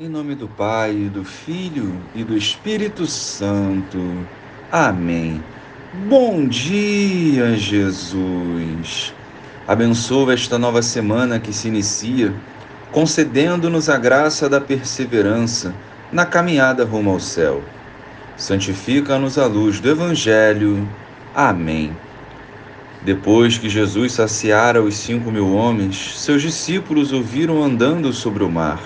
Em nome do Pai, do Filho e do Espírito Santo. Amém. Bom dia, Jesus. Abençoa esta nova semana que se inicia, concedendo-nos a graça da perseverança na caminhada rumo ao céu. Santifica-nos a luz do Evangelho. Amém. Depois que Jesus saciara os cinco mil homens, seus discípulos o viram andando sobre o mar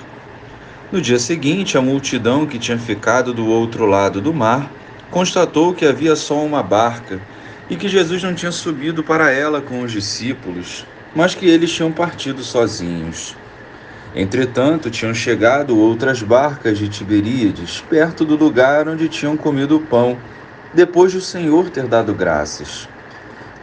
no dia seguinte, a multidão que tinha ficado do outro lado do mar constatou que havia só uma barca e que Jesus não tinha subido para ela com os discípulos, mas que eles tinham partido sozinhos. Entretanto, tinham chegado outras barcas de Tiberíades, perto do lugar onde tinham comido o pão, depois de o Senhor ter dado graças.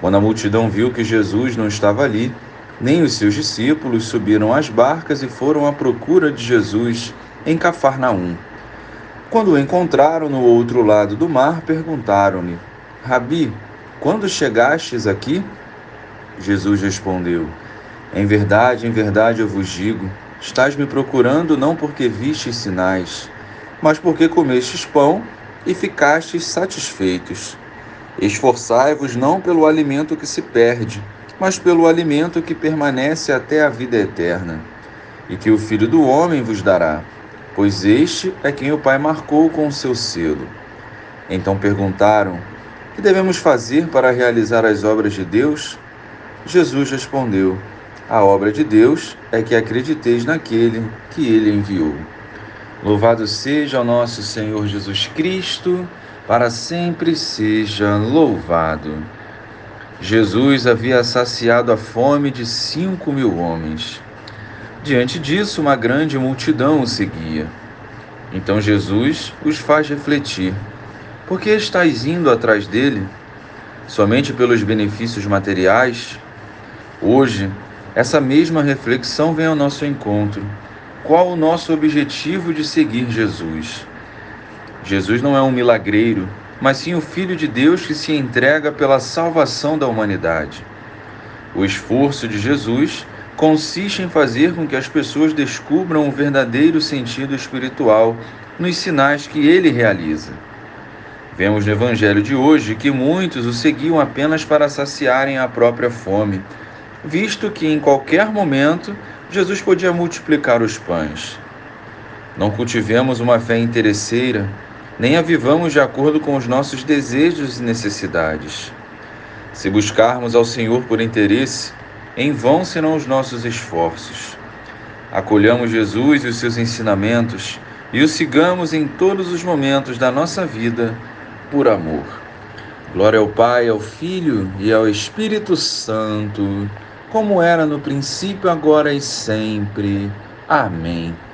Quando a multidão viu que Jesus não estava ali, nem os seus discípulos subiram às barcas e foram à procura de Jesus em Cafarnaum. Quando o encontraram no outro lado do mar, perguntaram-lhe: Rabi, quando chegastes aqui? Jesus respondeu: Em verdade, em verdade eu vos digo, estás me procurando não porque vistes sinais, mas porque comestes pão e ficastes satisfeitos. Esforçai-vos não pelo alimento que se perde, mas pelo alimento que permanece até a vida eterna, e que o Filho do Homem vos dará, pois este é quem o Pai marcou com o seu selo. Então perguntaram: Que devemos fazer para realizar as obras de Deus? Jesus respondeu: A obra de Deus é que acrediteis naquele que ele enviou. Louvado seja o nosso Senhor Jesus Cristo, para sempre seja louvado. Jesus havia saciado a fome de cinco mil homens. Diante disso, uma grande multidão o seguia. Então Jesus os faz refletir: Por que estáis indo atrás dele? Somente pelos benefícios materiais? Hoje, essa mesma reflexão vem ao nosso encontro. Qual o nosso objetivo de seguir Jesus? Jesus não é um milagreiro, mas sim o Filho de Deus que se entrega pela salvação da humanidade. O esforço de Jesus consiste em fazer com que as pessoas descubram o verdadeiro sentido espiritual nos sinais que ele realiza. Vemos no Evangelho de hoje que muitos o seguiam apenas para saciarem a própria fome, visto que em qualquer momento Jesus podia multiplicar os pães. Não cultivemos uma fé interesseira, nem a vivamos de acordo com os nossos desejos e necessidades. Se buscarmos ao Senhor por interesse, em vão serão os nossos esforços. Acolhamos Jesus e os seus ensinamentos e o sigamos em todos os momentos da nossa vida por amor. Glória ao Pai, ao Filho e ao Espírito Santo, como era no princípio, agora e sempre. Amém.